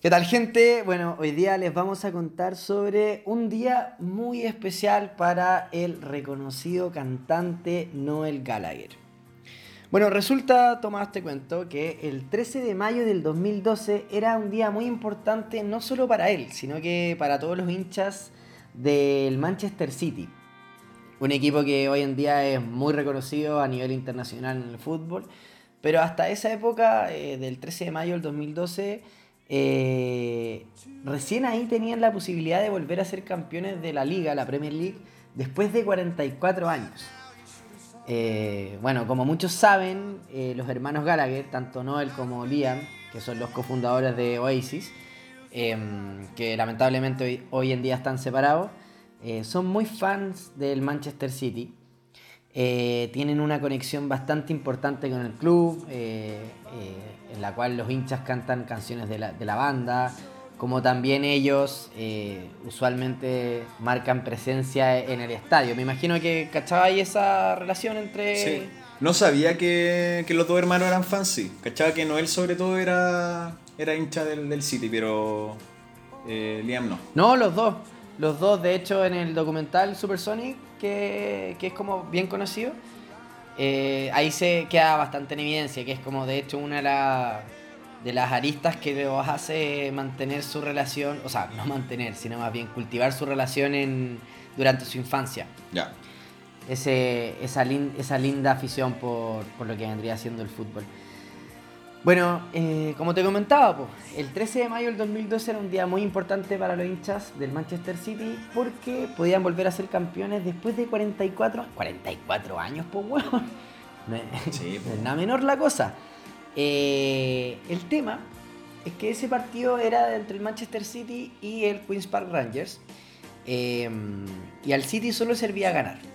¿Qué tal gente? Bueno, hoy día les vamos a contar sobre un día muy especial para el reconocido cantante Noel Gallagher. Bueno, resulta, Tomás, te cuento, que el 13 de mayo del 2012 era un día muy importante no solo para él, sino que para todos los hinchas del Manchester City. Un equipo que hoy en día es muy reconocido a nivel internacional en el fútbol, pero hasta esa época, eh, del 13 de mayo del 2012, eh, recién ahí tenían la posibilidad de volver a ser campeones de la liga, la Premier League, después de 44 años. Eh, bueno, como muchos saben, eh, los hermanos Gallagher, tanto Noel como Liam, que son los cofundadores de Oasis, em, que lamentablemente hoy, en día están separados, son muy fans del Manchester City. Tienen una conexión bastante importante con el club en la cual los hinchas cantan canciones de la, de la banda, como también ellos eh, usualmente marcan presencia en el estadio. Me imagino que cachabais esa relación entre... Sí. No sabía que, que, los dos hermanos eran fans, sí. Cachaba que Noel sobre todo era, era hincha del, del City, pero eh, Liam no. No, los dos. Los dos, de hecho, en el documental Supersonic, que, que es como bien conocido, eh, ahí se queda bastante en evidencia, que es como de hecho una de, las aristas que los hace mantener su relación, o sea, no mantener, sino más bien cultivar su relación en, durante su infancia. Ya. Ese, esa, esa linda afición por, por lo que vendría siendo el fútbol. Bueno, eh, como te comentaba, pues, el 13 de mayo del 2012 era un día muy importante para los hinchas del Manchester City porque podían volver a ser campeones después de 44, 44 años, pues, weón. No es nada menor la cosa. Eh, el tema es que ese partido era entre el Manchester City y el Queen's Park Rangers. Eh, y al City solo servía ganar.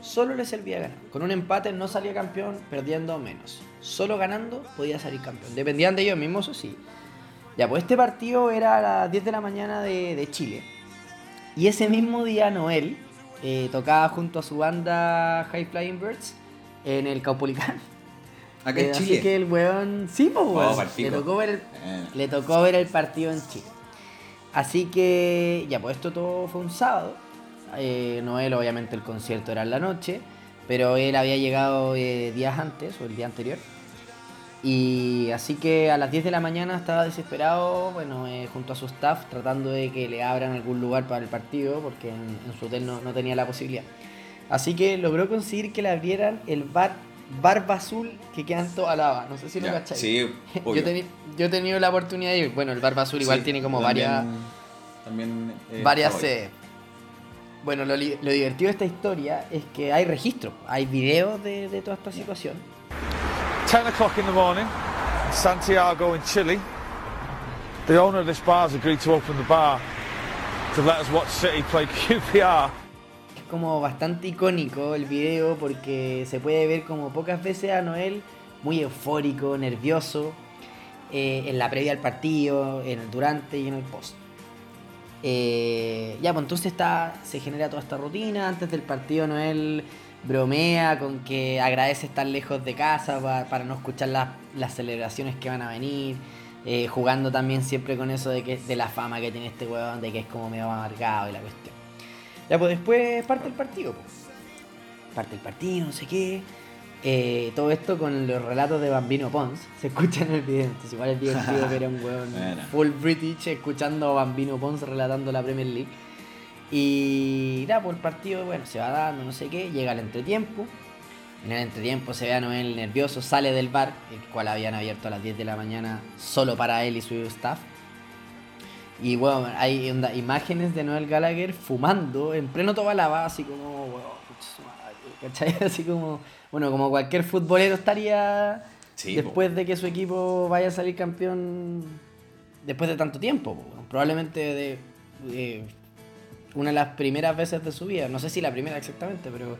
Solo le servía ganar. Con un empate no salía campeón, perdiendo menos solo ganando podía salir campeón. Dependían de ellos mismos, eso sí. Ya, pues este partido era a las 10 de la mañana de, Chile. Y ese mismo día Noel eh, tocaba junto a su banda High Flying Birds en el Caupolicán. Acá en eh, Chile. Así que el weón. Sí, pues weón. le, tocó ver el, eh. le tocó ver el partido en Chile. Así que, ya, pues esto todo fue un sábado. Noel, obviamente, el concierto era en la noche. Pero él había llegado eh, días antes o el día anterior. Y así que a las 10 de la mañana estaba desesperado, bueno, eh, junto a su staff, tratando de que le abran algún lugar para el partido, porque en, su hotel no, tenía la posibilidad. Así que logró conseguir que le abrieran el bar Barba Azul que toda lava. No sé si lo cacháis. Sí, yo, yo, he tenido la oportunidad de ir. Bueno, el Barba Azul igual tiene como varias. También. Eh, varias sedes. Bueno, lo, divertido de esta historia es que hay registro, hay videos de, de toda esta situación. 10 o'clock in the morning, Santiago in Chile. The owner of this bar has agreed to open the bar to let us watch City play QPR. Es como bastante icónico el video porque se puede ver como pocas veces a Noel muy eufórico, nervioso, eh, en la previa al partido, en el durante y en el post. Eh, ya, pues entonces está, se genera toda esta rutina. Antes del partido, Noel bromea con que agradece estar lejos de casa para, no escuchar las, celebraciones que van a venir. Eh, jugando también siempre con eso de que de la fama que tiene este huevón, de que es como medio amargado y la cuestión. Ya, pues después parte el partido, pues. Parte el partido, no sé qué. Eh, todo esto con los relatos de Bambino Pons. Se escucha en el video. Entonces, igual es divertido ver a un weón full British escuchando a Bambino Pons relatando la Premier League. Y nada, por pues el partido, bueno, se va dando, no sé qué. Llega el entretiempo. En el entretiempo se ve a Noel nervioso, sale del bar, el cual habían abierto a las 10 de la mañana solo para él y su staff. Y bueno, hay imágenes de Noel Gallagher fumando en pleno Tobalaba, así como, ¿cachai? Así como bueno, como cualquier futbolero estaría después de que su equipo vaya a salir campeón después de tanto tiempo. Probablemente de, una de las primeras veces de su vida. No sé si la primera exactamente, pero...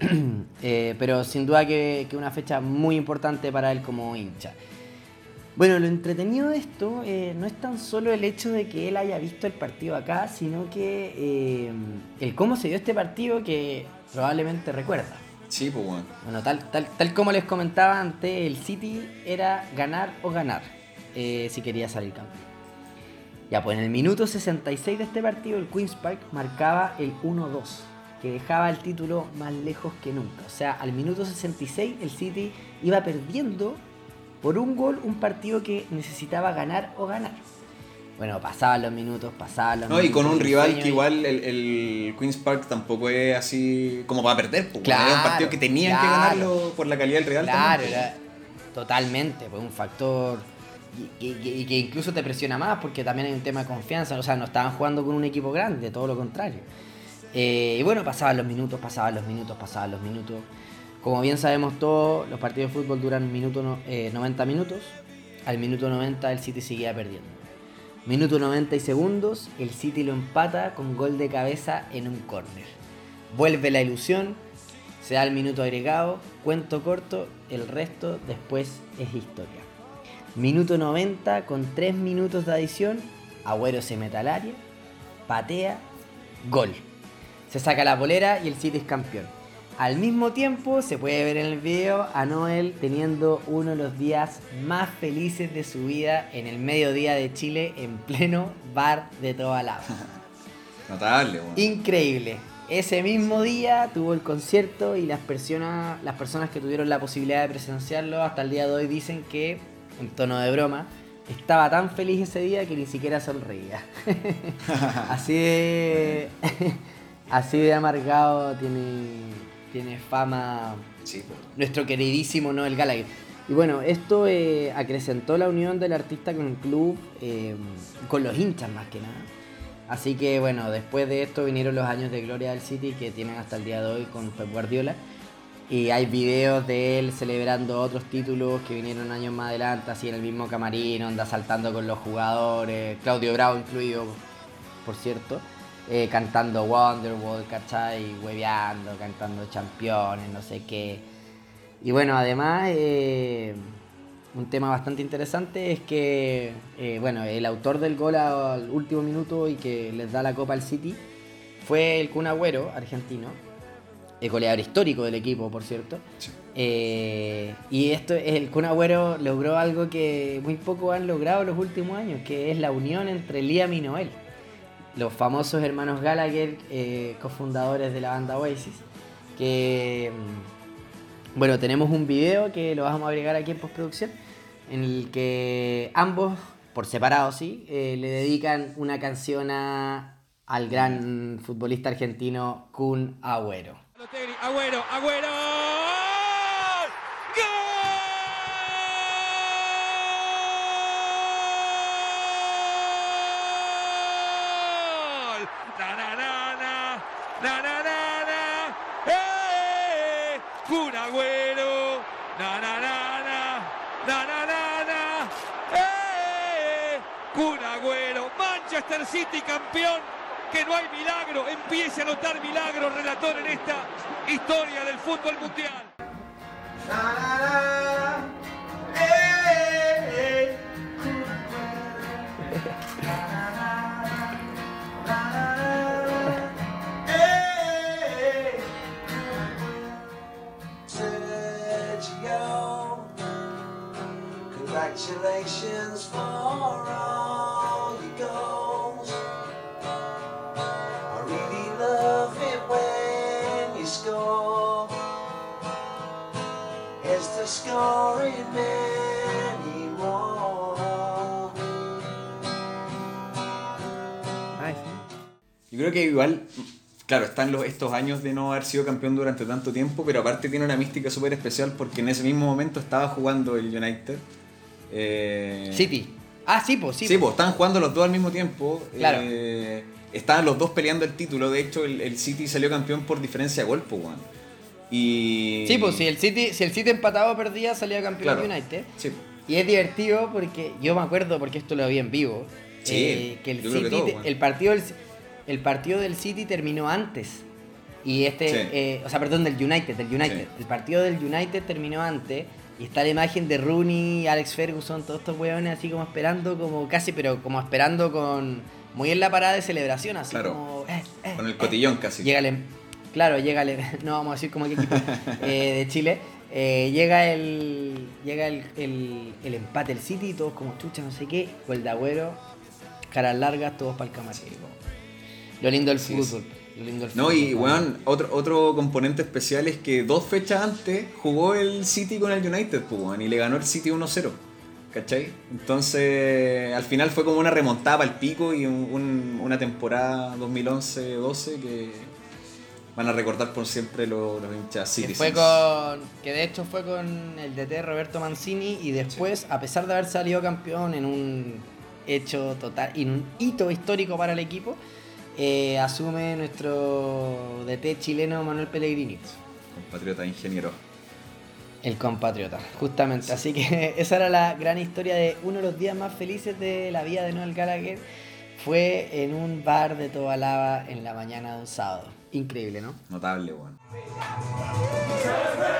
Eh, pero sin duda que, que, una fecha muy importante para él como hincha. Bueno, lo entretenido de esto eh, no es tan solo el hecho de que él haya visto el partido acá, sino que eh, el cómo se dio este partido que probablemente recuerda. Sí, pues bueno. Bueno, tal, tal, tal como les comentaba antes, el City era ganar o ganar eh, si quería salir campeón. Ya, pues en el minuto 66 de este partido, el Queen's Park marcaba el 1-2, que dejaba el título más lejos que nunca. O sea, al minuto 66 el City iba perdiendo por un gol un partido que necesitaba ganar o ganar. Bueno, pasaban los minutos, pasaban los No, minutos. y con un rival que y- igual el, el Queen's Park tampoco es así como para perder. Pues, Claro, era un partido que tenían que ganarlo por la calidad del Real Claro, también. era totalmente, pues un factor y que incluso te presiona más porque también hay un tema de confianza, o sea, no estaban jugando con un equipo grande, todo lo contrario. Eh, y bueno, pasaban los minutos, pasaban los minutos, pasaban los minutos. Como bien sabemos todos, los partidos de fútbol duran minuto no- eh, 90 minutos. Al minuto 90 el City seguía perdiendo. Minuto 90 y segundos, el City lo empata con gol de cabeza en un córner. Vuelve la ilusión, se da el minuto agregado, cuento corto, el resto después es historia. Minuto 90 con 3 minutos de adición, Agüero se mete al área, patea, gol. Se saca la polera y el City es campeón. Al mismo tiempo se puede ver en el video a Noel teniendo uno de los días más felices de su vida en el mediodía de Chile en pleno bar de toda la Notable, weón. Increíble. Ese mismo día tuvo el concierto y las personas, las personas que tuvieron la posibilidad de presenciarlo hasta el día de hoy dicen que, en tono de broma, estaba tan feliz ese día que ni siquiera sonreía. así de. así de amargado tiene, tiene fama Sí, pues. nuestro queridísimo Noel Gallagher. Y bueno, esto eh, acrecentó la unión del artista con el club, eh, con los hinchas más que nada. Así que bueno, después de esto vinieron los años de gloria del City que tienen hasta el día de hoy con Pep Guardiola. Y hay videos de él celebrando otros títulos que vinieron años más adelante, así en el mismo camarín, anda saltando con los jugadores, Claudio Bravo incluido, por cierto, eh, cantando Wonderwall, ¿cachai? Hueveando, cantando Championes, no sé qué. Y bueno, además, eh, un tema bastante interesante es que, eh, bueno, el autor del gol al último minuto y que les da la copa al City fue el Kun Agüero, argentino, el goleador histórico del equipo, por cierto. Sí. Eh, y esto, el Kun Agüero logró algo que muy pocos han logrado en los últimos años, que es la unión entre Liam y Noel. Los famosos hermanos Gallagher, eh, cofundadores de la banda Oasis, que... mm, Bueno, tenemos un video que lo vamos a agregar aquí en postproducción, en el que ambos, por separado sí, eh, le dedican una canción a- al gran futbolista argentino Kun Agüero. Agüero, Agüero. Kun Agüero. Manchester City campeón. Que no hay milagro. Empiece a notar milagros, relator, en esta historia del fútbol mundial. Congratulations for Yo creo que igual, claro, están los, estos años de no haber sido campeón durante tanto tiempo, pero aparte tiene una mística súper especial porque en ese mismo momento estaba jugando el United. Eh, City. Ah, sí, pues sí. Sí, pues estaban jugando los dos al mismo tiempo. Claro. Eh, estaban los dos peleando el título. De hecho, el, el City salió campeón por diferencia de gol, pues, weón. Y. Sí, pues si el City, si el City empataba o perdía, salía campeón Claro. United. Sí. Y es divertido porque yo me acuerdo, porque esto lo vi en vivo, Sí, eh, que el que City, todo, te- bueno. el partido del el partido del City terminó antes. Y este, Sí. eh, o sea, perdón, del United, del United. Sí. El partido del United terminó antes. Y está la imagen de Rooney, Alex Ferguson, todos estos hueones así como esperando, como casi, pero como esperando con. Muy en la parada de celebración, así Claro. como. eh, eh, Con el cotillón casi. Llega el, em- claro, llega el, no vamos a decir como qué equipo eh, de Chile. eh, llega el llega el, el, el empate del City todos como chucha, no sé qué, gol de Agüero. caras largas, todos para el camarín. Lo lindo del fútbol. Lo lindo del No, fútbol, y weón, otro, otro componente especial es que dos fechas antes jugó el City con el United, pues, weón, y le ganó el City 1-0. ¿Cachai? Entonces, al final fue como una remontada al pico y un- un- una temporada 2011-12 que van a recordar por siempre los, los hinchas Que City. fue con. Que de hecho fue con el DT Roberto Mancini y después, a pesar de haber salido campeón en un hecho total y un hito histórico para el equipo, eh, asume nuestro DT chileno Manuel Pellegrini, Compatriota ingeniero. el compatriota, justamente. Así que esa era la gran historia de uno de los días más felices de la vida de Noel Gallagher. Fue en un bar de Tobalaba en la mañana de un sábado. Increíble, ¿no? Notable. Turn